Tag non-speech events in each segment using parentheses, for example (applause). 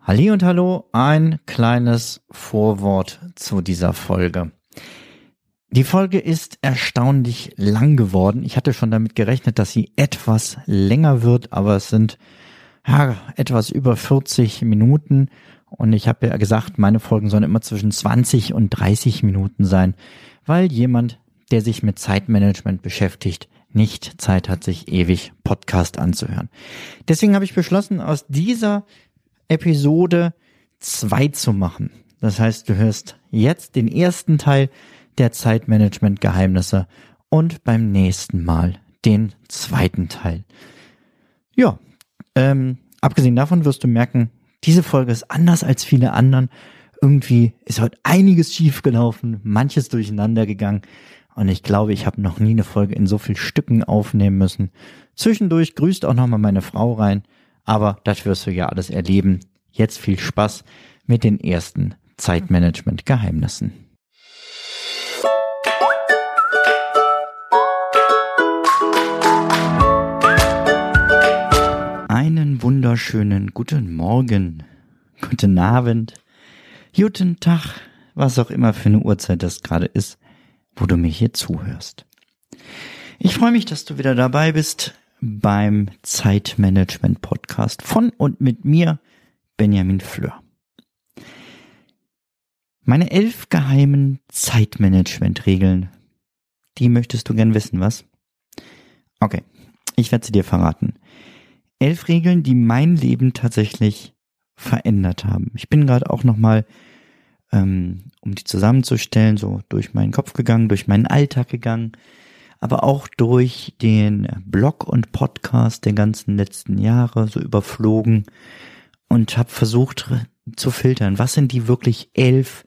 Halli und hallo, ein kleines Vorwort zu dieser Folge. Die Folge ist erstaunlich lang geworden. Ich hatte schon damit gerechnet, dass sie etwas länger wird, aber es sind ja, etwas über 40 Minuten. Und ich habe ja gesagt, meine Folgen sollen immer zwischen 20 und 30 Minuten sein, weil jemand, der sich mit Zeitmanagement beschäftigt, nicht Zeit hat, sich ewig Podcast anzuhören. Deswegen habe ich beschlossen, aus dieser Episode zwei zu machen. Das heißt, du hörst jetzt den ersten Teil der Zeitmanagement-Geheimnisse und beim nächsten Mal den zweiten Teil. Ja, ähm, abgesehen davon wirst du merken, diese Folge ist anders als viele anderen. Irgendwie ist heute einiges schiefgelaufen, manches durcheinander gegangen. Und ich glaube, ich habe noch nie eine Folge in so viel Stücken aufnehmen müssen. Zwischendurch grüßt auch nochmal meine Frau rein. Aber das wirst du ja alles erleben. Jetzt viel Spaß mit den ersten Zeitmanagement-Geheimnissen. Einen wunderschönen guten Morgen, guten Abend, guten Tag, was auch immer für eine Uhrzeit das gerade ist, wo du mir hier zuhörst. Ich freue mich, dass du wieder dabei bist beim Zeitmanagement Podcast von und mit mir, Benjamin Fleur. Meine elf geheimen Zeitmanagement-Regeln, die möchtest du gern wissen, was? Okay, ich werde sie dir verraten. Elf Regeln, die mein Leben tatsächlich verändert haben. Ich bin gerade auch nochmal, ähm, um die zusammenzustellen, so durch meinen Kopf gegangen, durch meinen Alltag gegangen, aber auch durch den Blog und Podcast der ganzen letzten Jahre so überflogen und habe versucht zu filtern, was sind die wirklich elf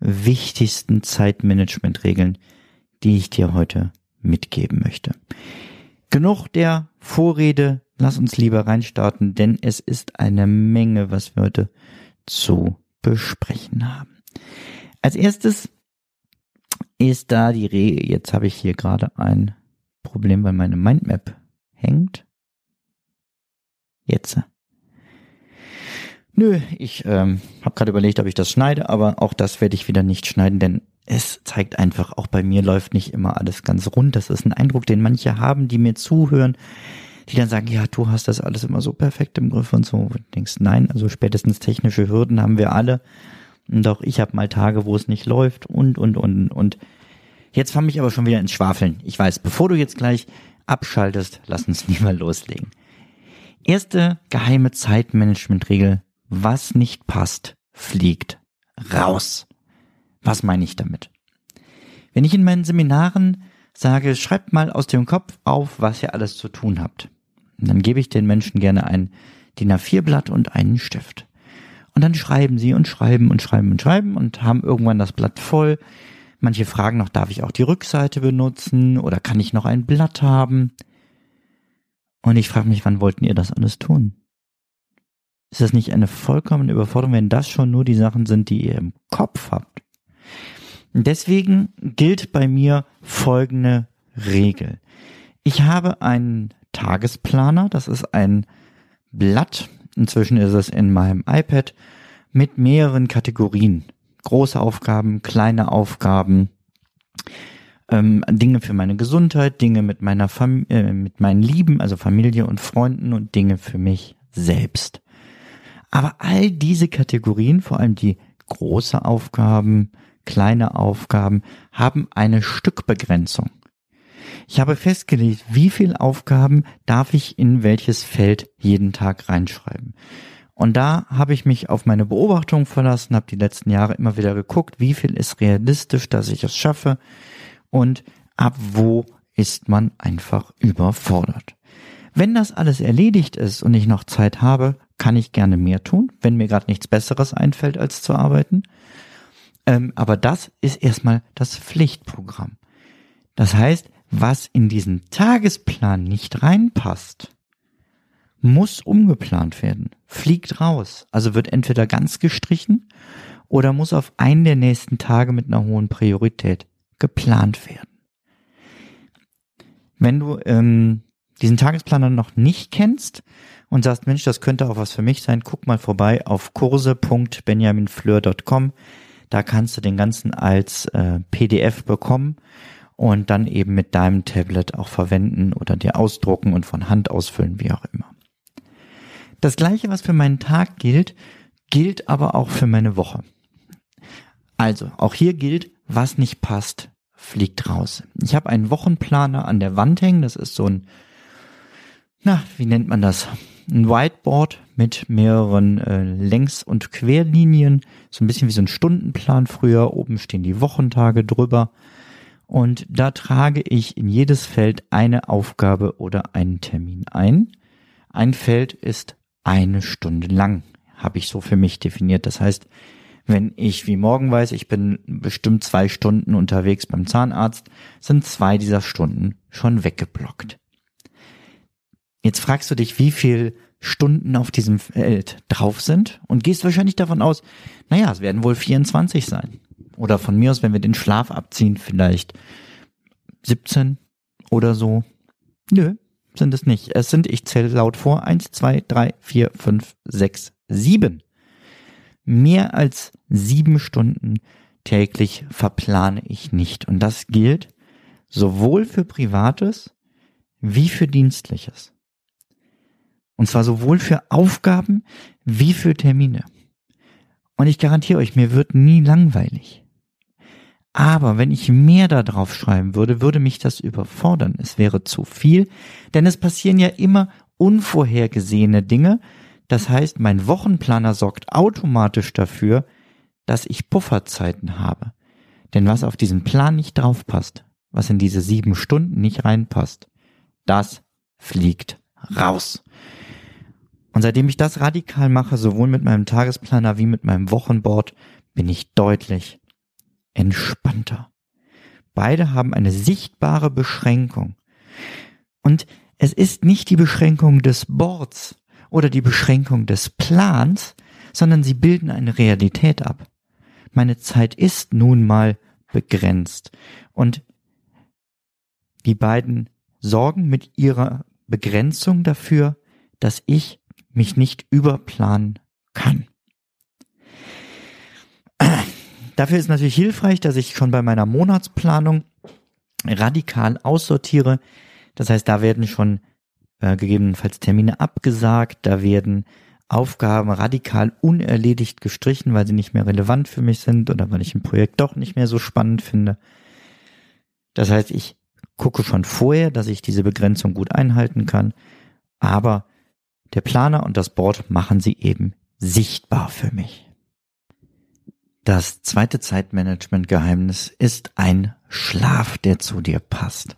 wichtigsten Zeitmanagement-Regeln, die ich dir heute mitgeben möchte. Genug der Vorrede, lass uns lieber reinstarten, denn es ist eine Menge, was wir heute zu besprechen haben. Als erstes ist da die Regel, jetzt habe ich hier gerade ein Problem, weil meine Mindmap hängt. Jetzt. Nö, ich ähm, habe gerade überlegt, ob ich das schneide, aber auch das werde ich wieder nicht schneiden, denn es zeigt einfach, auch bei mir läuft nicht immer alles ganz rund. Das ist ein Eindruck, den manche haben, die mir zuhören, die dann sagen, ja, du hast das alles immer so perfekt im Griff und so. Und denkst, nein, also spätestens technische Hürden haben wir alle. Auch ich habe mal Tage, wo es nicht läuft und, und, und, und. Jetzt fange ich aber schon wieder ins Schwafeln. Ich weiß, bevor du jetzt gleich abschaltest, lass uns (laughs) lieber loslegen. Erste geheime Zeitmanagement-Regel was nicht passt, fliegt raus. Was meine ich damit? Wenn ich in meinen Seminaren sage, schreibt mal aus dem Kopf auf, was ihr alles zu tun habt, dann gebe ich den Menschen gerne ein DIN A4-Blatt und einen Stift. Und dann schreiben sie und schreiben und schreiben und schreiben und haben irgendwann das Blatt voll. Manche fragen noch, darf ich auch die Rückseite benutzen oder kann ich noch ein Blatt haben? Und ich frage mich, wann wollten ihr das alles tun? Ist das nicht eine vollkommene Überforderung, wenn das schon nur die Sachen sind, die ihr im Kopf habt? Deswegen gilt bei mir folgende Regel. Ich habe einen Tagesplaner, das ist ein Blatt, inzwischen ist es in meinem iPad, mit mehreren Kategorien. Große Aufgaben, kleine Aufgaben, ähm, Dinge für meine Gesundheit, Dinge mit meiner Fam äh, mit meinen Lieben, also Familie und Freunden und Dinge für mich selbst. Aber all diese Kategorien, vor allem die große Aufgaben, kleine Aufgaben, haben eine Stückbegrenzung. Ich habe festgelegt, wie viele Aufgaben darf ich in welches Feld jeden Tag reinschreiben. Und da habe ich mich auf meine Beobachtung verlassen, habe die letzten Jahre immer wieder geguckt, wie viel ist realistisch, dass ich es schaffe und ab wo ist man einfach überfordert. Wenn das alles erledigt ist und ich noch Zeit habe, kann ich gerne mehr tun, wenn mir gerade nichts Besseres einfällt, als zu arbeiten. Ähm, aber das ist erstmal das Pflichtprogramm. Das heißt, was in diesen Tagesplan nicht reinpasst, muss umgeplant werden, fliegt raus. Also wird entweder ganz gestrichen oder muss auf einen der nächsten Tage mit einer hohen Priorität geplant werden. Wenn du ähm, diesen Tagesplaner noch nicht kennst und sagst, Mensch, das könnte auch was für mich sein, guck mal vorbei auf kurse.benjaminfleur.com. Da kannst du den ganzen als äh, PDF bekommen und dann eben mit deinem Tablet auch verwenden oder dir ausdrucken und von Hand ausfüllen, wie auch immer. Das gleiche, was für meinen Tag gilt, gilt aber auch für meine Woche. Also, auch hier gilt, was nicht passt, fliegt raus. Ich habe einen Wochenplaner an der Wand hängen, das ist so ein, na, wie nennt man das? Ein Whiteboard mit mehreren äh, Längs- und Querlinien, so ein bisschen wie so ein Stundenplan früher. Oben stehen die Wochentage drüber. Und da trage ich in jedes Feld eine Aufgabe oder einen Termin ein. Ein Feld ist eine Stunde lang, habe ich so für mich definiert. Das heißt, wenn ich wie morgen weiß, ich bin bestimmt zwei Stunden unterwegs beim Zahnarzt, sind zwei dieser Stunden schon weggeblockt. Jetzt fragst du dich, wie viel Stunden auf diesem Feld drauf sind und gehst wahrscheinlich davon aus, naja, es werden wohl 24 sein. Oder von mir aus, wenn wir den Schlaf abziehen, vielleicht 17 oder so. Nö, sind es nicht. Es sind, ich zähle laut vor, 1, 2, 3, 4, 5, 6, 7. Mehr als sieben Stunden täglich verplane ich nicht. Und das gilt sowohl für Privates wie für Dienstliches. Und zwar sowohl für Aufgaben wie für Termine. Und ich garantiere euch, mir wird nie langweilig. Aber wenn ich mehr da drauf schreiben würde, würde mich das überfordern. Es wäre zu viel, denn es passieren ja immer unvorhergesehene Dinge. Das heißt, mein Wochenplaner sorgt automatisch dafür, dass ich Pufferzeiten habe. Denn was auf diesen Plan nicht draufpasst, was in diese sieben Stunden nicht reinpasst, das fliegt raus. Und seitdem ich das radikal mache, sowohl mit meinem Tagesplaner wie mit meinem Wochenboard, bin ich deutlich entspannter. Beide haben eine sichtbare Beschränkung. Und es ist nicht die Beschränkung des Boards oder die Beschränkung des Plans, sondern sie bilden eine Realität ab. Meine Zeit ist nun mal begrenzt. Und die beiden sorgen mit ihrer Begrenzung dafür, dass ich mich nicht überplanen kann. Dafür ist natürlich hilfreich, dass ich schon bei meiner Monatsplanung radikal aussortiere. Das heißt, da werden schon äh, gegebenenfalls Termine abgesagt, da werden Aufgaben radikal unerledigt gestrichen, weil sie nicht mehr relevant für mich sind oder weil ich ein Projekt doch nicht mehr so spannend finde. Das heißt, ich gucke schon vorher, dass ich diese Begrenzung gut einhalten kann, aber der Planer und das Board machen sie eben sichtbar für mich. Das zweite Zeitmanagement-Geheimnis ist ein Schlaf, der zu dir passt.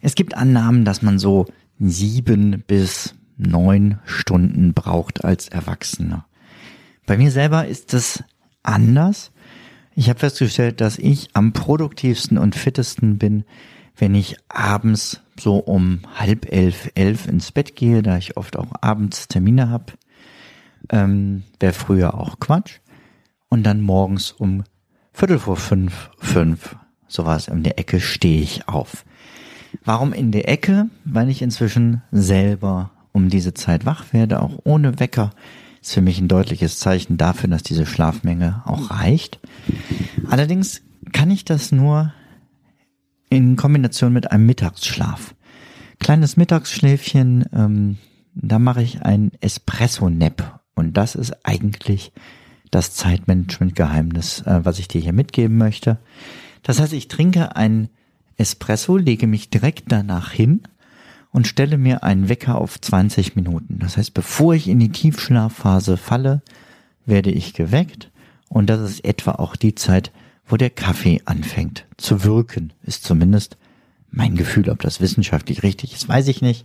Es gibt Annahmen, dass man so sieben bis neun Stunden braucht als Erwachsener. Bei mir selber ist es anders. Ich habe festgestellt, dass ich am produktivsten und fittesten bin, wenn ich abends so um halb elf, elf ins Bett gehe, da ich oft auch abends Termine habe. Ähm, Wäre früher auch Quatsch und dann morgens um Viertel vor fünf, fünf, sowas in der Ecke stehe ich auf. Warum in der Ecke? Weil ich inzwischen selber um diese Zeit wach werde, auch ohne Wecker. Ist für mich ein deutliches Zeichen dafür, dass diese Schlafmenge auch reicht. Allerdings kann ich das nur in Kombination mit einem Mittagsschlaf. Kleines Mittagsschläfchen, ähm, da mache ich ein Espresso-Nap. Und das ist eigentlich das Zeitmanagement-Geheimnis, äh, was ich dir hier mitgeben möchte. Das heißt, ich trinke ein Espresso, lege mich direkt danach hin und stelle mir einen Wecker auf 20 Minuten. Das heißt, bevor ich in die Tiefschlafphase falle, werde ich geweckt und das ist etwa auch die Zeit, wo der Kaffee anfängt zu wirken, ist zumindest mein Gefühl, ob das wissenschaftlich richtig ist, weiß ich nicht.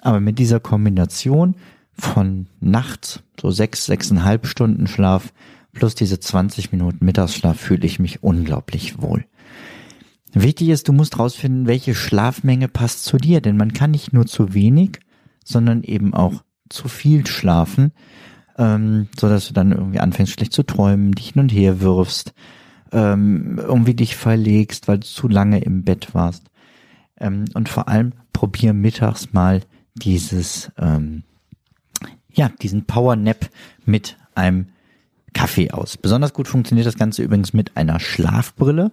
Aber mit dieser Kombination von nachts, so sechs, sechseinhalb Stunden Schlaf plus diese 20 Minuten Mittagsschlaf fühle ich mich unglaublich wohl. Wichtig ist, du musst rausfinden, welche Schlafmenge passt zu dir, denn man kann nicht nur zu wenig, sondern eben auch zu viel schlafen, ähm, so dass du dann irgendwie anfängst schlecht zu träumen, dich hin und her wirfst, ähm, irgendwie dich verlegst, weil du zu lange im Bett warst. Ähm, und vor allem probier mittags mal dieses, ähm, ja, diesen Power Nap mit einem Kaffee aus. Besonders gut funktioniert das Ganze übrigens mit einer Schlafbrille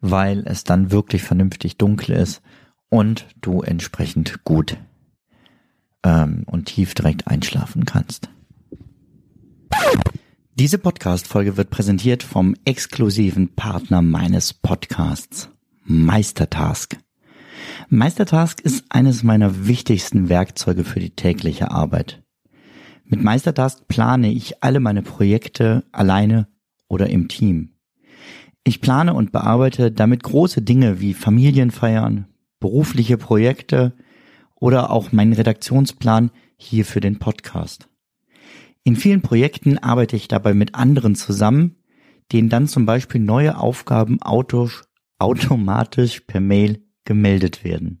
weil es dann wirklich vernünftig dunkel ist und du entsprechend gut ähm, und tief direkt einschlafen kannst. Diese Podcast-Folge wird präsentiert vom exklusiven Partner meines Podcasts, Meistertask. Meistertask ist eines meiner wichtigsten Werkzeuge für die tägliche Arbeit. Mit Meistertask plane ich alle meine Projekte alleine oder im Team. Ich plane und bearbeite damit große Dinge wie Familienfeiern, berufliche Projekte oder auch meinen Redaktionsplan hier für den Podcast. In vielen Projekten arbeite ich dabei mit anderen zusammen, denen dann zum Beispiel neue Aufgaben automatisch per Mail gemeldet werden.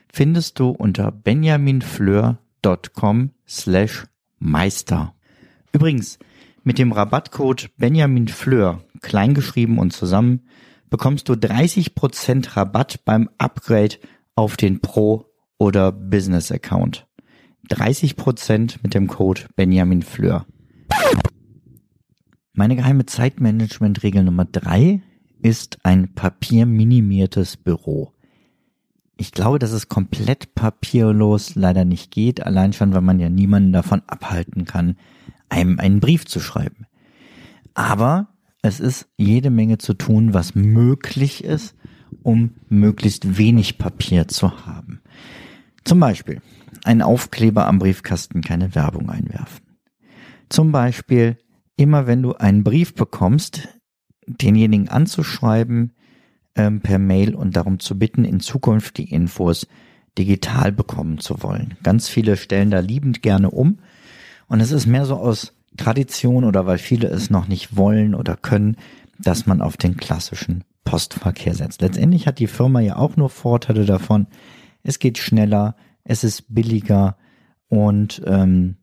findest du unter benjaminfleur.com slash Meister. Übrigens, mit dem Rabattcode Benjamin Fleur, kleingeschrieben und zusammen, bekommst du 30% Rabatt beim Upgrade auf den Pro- oder Business-Account. 30% mit dem Code Benjamin Fleur. Meine geheime Zeitmanagement-Regel Nummer drei ist ein papierminimiertes Büro. Ich glaube, dass es komplett papierlos leider nicht geht, allein schon, weil man ja niemanden davon abhalten kann, einem einen Brief zu schreiben. Aber es ist jede Menge zu tun, was möglich ist, um möglichst wenig Papier zu haben. Zum Beispiel ein Aufkleber am Briefkasten keine Werbung einwerfen. Zum Beispiel immer wenn du einen Brief bekommst, denjenigen anzuschreiben ähm, per Mail und darum zu bitten, in Zukunft die Infos digital bekommen zu wollen. Ganz viele stellen da liebend gerne um und es ist mehr so aus Tradition oder weil viele es noch nicht wollen oder können, dass man auf den klassischen Postverkehr setzt. Letztendlich hat die Firma ja auch nur Vorteile davon. Es geht schneller, es ist billiger und ähm,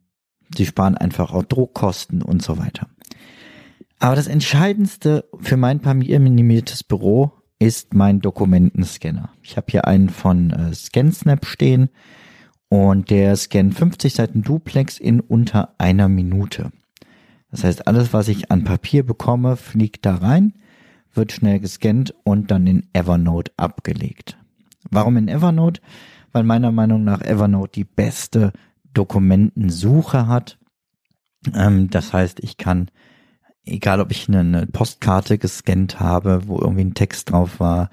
sie sparen einfach auch Druckkosten und so weiter. Aber das Entscheidendste für mein familienminimiertes Büro ist mein Dokumentenscanner. Ich habe hier einen von äh, ScanSnap stehen und der scannt 50 Seiten Duplex in unter einer Minute. Das heißt, alles, was ich an Papier bekomme, fliegt da rein, wird schnell gescannt und dann in Evernote abgelegt. Warum in Evernote? Weil meiner Meinung nach Evernote die beste Dokumentensuche hat. Ähm, das heißt, ich kann, egal ob ich eine, Postkarte gescannt habe, wo irgendwie ein Text drauf war,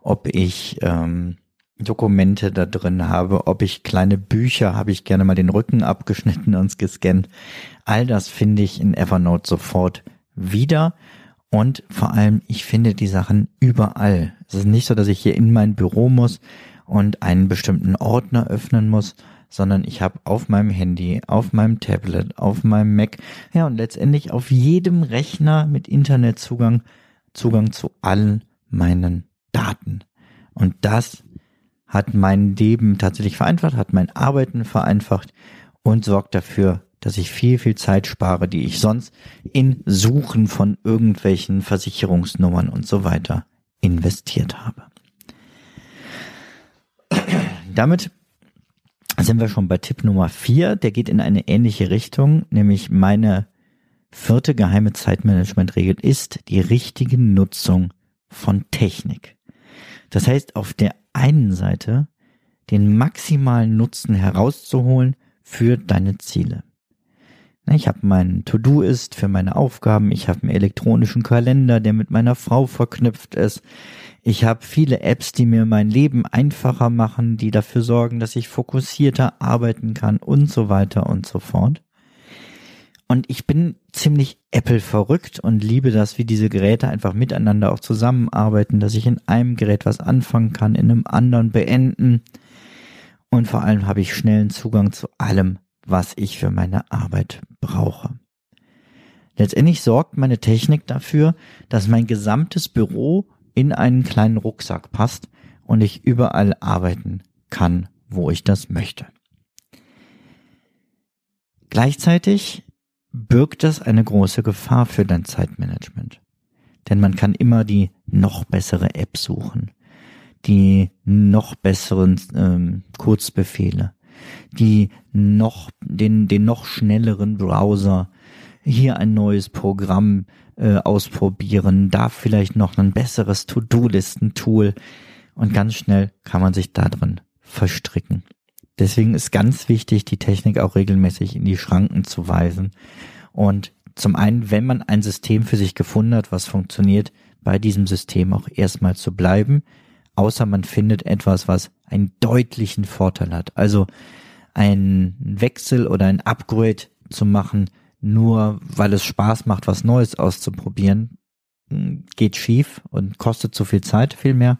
ob ich ähm, Dokumente da drin habe, ob ich kleine Bücher, habe ich gerne mal den Rücken abgeschnitten und gescannt. All das finde ich in Evernote sofort wieder. Und vor allem, ich finde die Sachen überall. Es ist nicht so, dass ich hier in mein Büro muss und einen bestimmten Ordner öffnen muss, sondern ich habe auf meinem Handy, auf meinem Tablet, auf meinem Mac, ja und letztendlich auf jedem Rechner mit Internetzugang Zugang zu allen meinen Daten. Und das hat mein Leben tatsächlich vereinfacht, hat mein Arbeiten vereinfacht und sorgt dafür, dass ich viel, viel Zeit spare, die ich sonst in Suchen von irgendwelchen Versicherungsnummern und so weiter investiert habe. Damit sind wir schon bei Tipp Nummer vier. Der geht in eine ähnliche Richtung, nämlich meine vierte geheime Zeitmanagementregel ist die richtige Nutzung von Technik. Das heißt, auf der einen Seite den maximalen Nutzen herauszuholen für deine Ziele. Ich habe meinen To-Do-Ist für meine Aufgaben, ich habe einen elektronischen Kalender, der mit meiner Frau verknüpft ist. Ich habe viele Apps, die mir mein Leben einfacher machen, die dafür sorgen, dass ich fokussierter arbeiten kann und so weiter und so fort. Und ich bin ziemlich Apple verrückt und liebe das, wie diese Geräte einfach miteinander auch zusammenarbeiten, dass ich in einem Gerät was anfangen kann, in einem anderen beenden. Und vor allem habe ich schnellen Zugang zu allem, was ich für meine Arbeit brauche. Letztendlich sorgt meine Technik dafür, dass mein gesamtes Büro in einen kleinen Rucksack passt und ich überall arbeiten kann, wo ich das möchte. Gleichzeitig birgt das eine große Gefahr für dein Zeitmanagement. Denn man kann immer die noch bessere App suchen, die noch besseren ähm, Kurzbefehle, die noch den den noch schnelleren Browser, hier ein neues Programm äh, ausprobieren, da vielleicht noch ein besseres To-Do-Listen-Tool und ganz schnell kann man sich da drin verstricken. Deswegen ist ganz wichtig, die Technik auch regelmäßig in die Schranken zu weisen. Und zum einen, wenn man ein System für sich gefunden hat, was funktioniert, bei diesem System auch erstmal zu bleiben, außer man findet etwas, was einen deutlichen Vorteil hat. Also ein Wechsel oder ein Upgrade zu machen, nur weil es Spaß macht, was Neues auszuprobieren, geht schief und kostet zu viel Zeit vielmehr,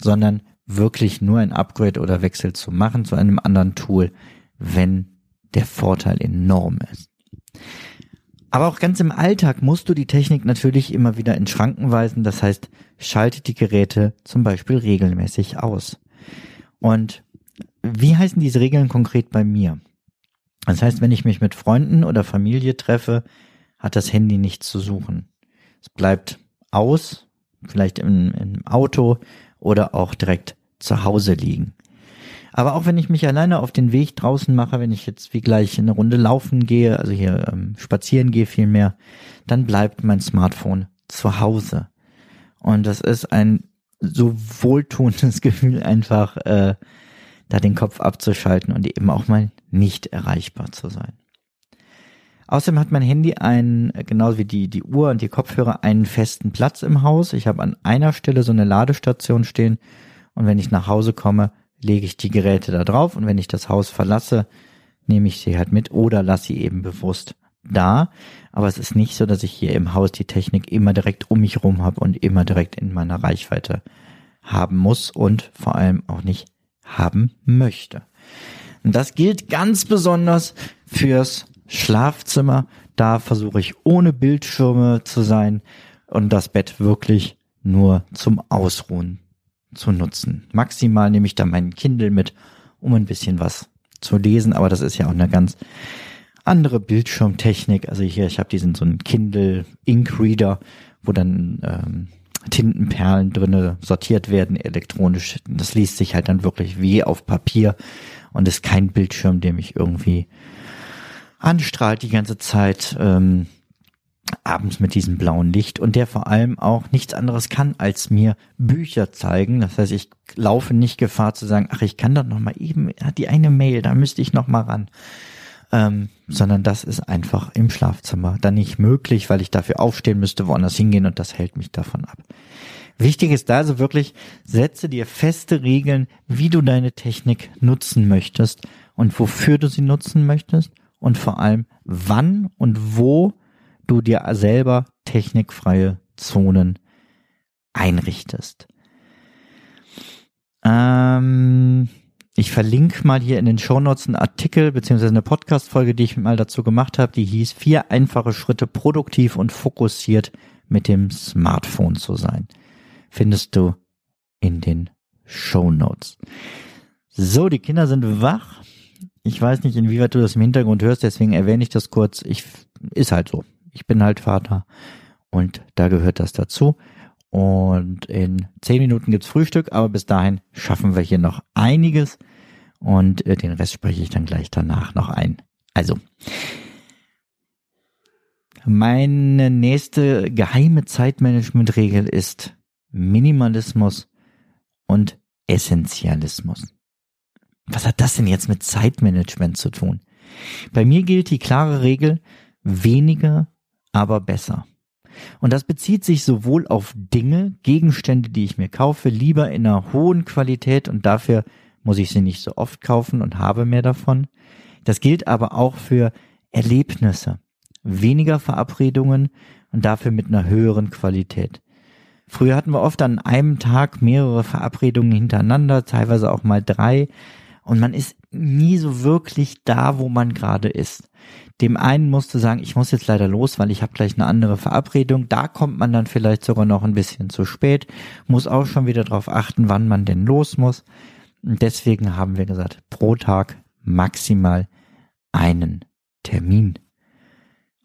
sondern wirklich nur ein Upgrade oder Wechsel zu machen zu einem anderen Tool, wenn der Vorteil enorm ist. Aber auch ganz im Alltag musst du die Technik natürlich immer wieder in Schranken weisen. Das heißt, schalte die Geräte zum Beispiel regelmäßig aus. Und wie heißen diese Regeln konkret bei mir? Das heißt, wenn ich mich mit Freunden oder Familie treffe, hat das Handy nichts zu suchen. Es bleibt aus, vielleicht im, im Auto oder auch direkt zu Hause liegen. Aber auch wenn ich mich alleine auf den Weg draußen mache, wenn ich jetzt wie gleich eine Runde laufen gehe, also hier ähm, spazieren gehe vielmehr, dann bleibt mein Smartphone zu Hause. Und das ist ein so wohltuendes (laughs) Gefühl, einfach äh, da den Kopf abzuschalten und eben auch mal nicht erreichbar zu sein. Außerdem hat mein Handy einen, genauso wie die, die Uhr und die Kopfhörer, einen festen Platz im Haus. Ich habe an einer Stelle so eine Ladestation stehen und wenn ich nach Hause komme, lege ich die Geräte da drauf und wenn ich das Haus verlasse, nehme ich sie halt mit oder lasse sie eben bewusst da. Aber es ist nicht so, dass ich hier im Haus die Technik immer direkt um mich rum habe und immer direkt in meiner Reichweite haben muss und vor allem auch nicht haben möchte. Und das gilt ganz besonders fürs Schlafzimmer. Da versuche ich ohne Bildschirme zu sein und das Bett wirklich nur zum Ausruhen zu nutzen. Maximal nehme ich da meinen Kindle mit, um ein bisschen was zu lesen, aber das ist ja auch eine ganz andere Bildschirmtechnik. Also hier, ich habe diesen so einen Kindle Ink Reader, wo dann ähm, Tintenperlen drinne sortiert werden elektronisch. Das liest sich halt dann wirklich wie auf Papier und ist kein Bildschirm, der mich irgendwie anstrahlt die ganze Zeit ähm, abends mit diesem blauen Licht und der vor allem auch nichts anderes kann, als mir Bücher zeigen. Das heißt, ich laufe nicht Gefahr zu sagen, ach, ich kann doch noch mal eben, die eine Mail, da müsste ich noch mal ran ähm, sondern das ist einfach im Schlafzimmer dann nicht möglich, weil ich dafür aufstehen müsste, woanders hingehen und das hält mich davon ab. Wichtig ist da also wirklich, setze dir feste Regeln, wie du deine Technik nutzen möchtest und wofür du sie nutzen möchtest und vor allem wann und wo du dir selber technikfreie Zonen einrichtest. Ähm, ich verlinke mal hier in den Shownotes einen Artikel beziehungsweise eine Podcast-Folge, die ich mal dazu gemacht habe, die hieß Vier einfache Schritte produktiv und fokussiert mit dem Smartphone zu sein. Findest du in den Shownotes. So, die Kinder sind wach. Ich weiß nicht, inwieweit du das im Hintergrund hörst, deswegen erwähne ich das kurz. Ich, ist halt so. Ich bin halt Vater und da gehört das dazu. Und in zehn Minuten gibt's Frühstück, aber bis dahin schaffen wir hier noch einiges. Und äh, den Rest spreche ich dann gleich danach noch ein. Also, meine nächste geheime Zeitmanagement-Regel ist Minimalismus und Essentialismus. Was hat das denn jetzt mit Zeitmanagement zu tun? Bei mir gilt die klare Regel, weniger, aber besser. Und das bezieht sich sowohl auf Dinge, Gegenstände, die ich mir kaufe, lieber in einer hohen Qualität und dafür muss ich sie nicht so oft kaufen und habe mehr davon. Das gilt aber auch für Erlebnisse. Weniger Verabredungen und dafür mit einer höheren Qualität. Früher hatten wir oft an einem Tag mehrere Verabredungen hintereinander, teilweise auch mal drei. Und man ist nie so wirklich da, wo man gerade ist. Dem einen musste sagen, ich muss jetzt leider los, weil ich habe gleich eine andere Verabredung. Da kommt man dann vielleicht sogar noch ein bisschen zu spät, muss auch schon wieder darauf achten, wann man denn los muss. Und deswegen haben wir gesagt, pro Tag maximal einen Termin.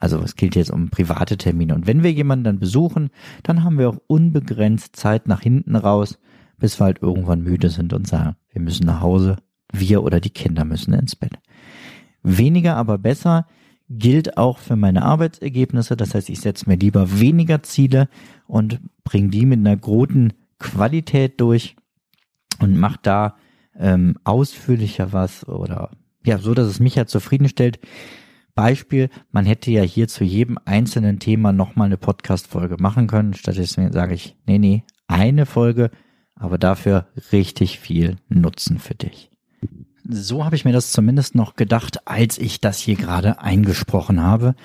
Also es gilt jetzt um private Termine. Und wenn wir jemanden dann besuchen, dann haben wir auch unbegrenzt Zeit nach hinten raus, bis wir halt irgendwann müde sind und sagen, wir müssen nach Hause, wir oder die Kinder müssen ins Bett. Weniger aber besser gilt auch für meine Arbeitsergebnisse. Das heißt, ich setze mir lieber weniger Ziele und bringe die mit einer guten Qualität durch und mache da ähm, ausführlicher was oder ja, so, dass es mich ja zufriedenstellt. Beispiel, man hätte ja hier zu jedem einzelnen Thema nochmal eine Podcast-Folge machen können. Stattdessen sage ich, nee, nee, eine Folge, aber dafür richtig viel Nutzen für dich. So habe ich mir das zumindest noch gedacht, als ich das hier gerade eingesprochen habe.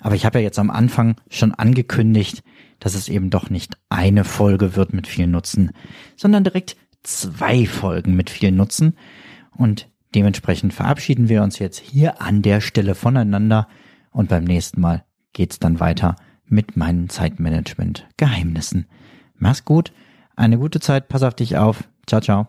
Aber ich habe ja jetzt am Anfang schon angekündigt, dass es eben doch nicht eine Folge wird mit viel Nutzen, sondern direkt zwei Folgen mit viel Nutzen. Und Dementsprechend verabschieden wir uns jetzt hier an der Stelle voneinander und beim nächsten Mal geht's dann weiter mit meinen Zeitmanagement-Geheimnissen. Mach's gut, eine gute Zeit, pass auf dich auf. Ciao, ciao.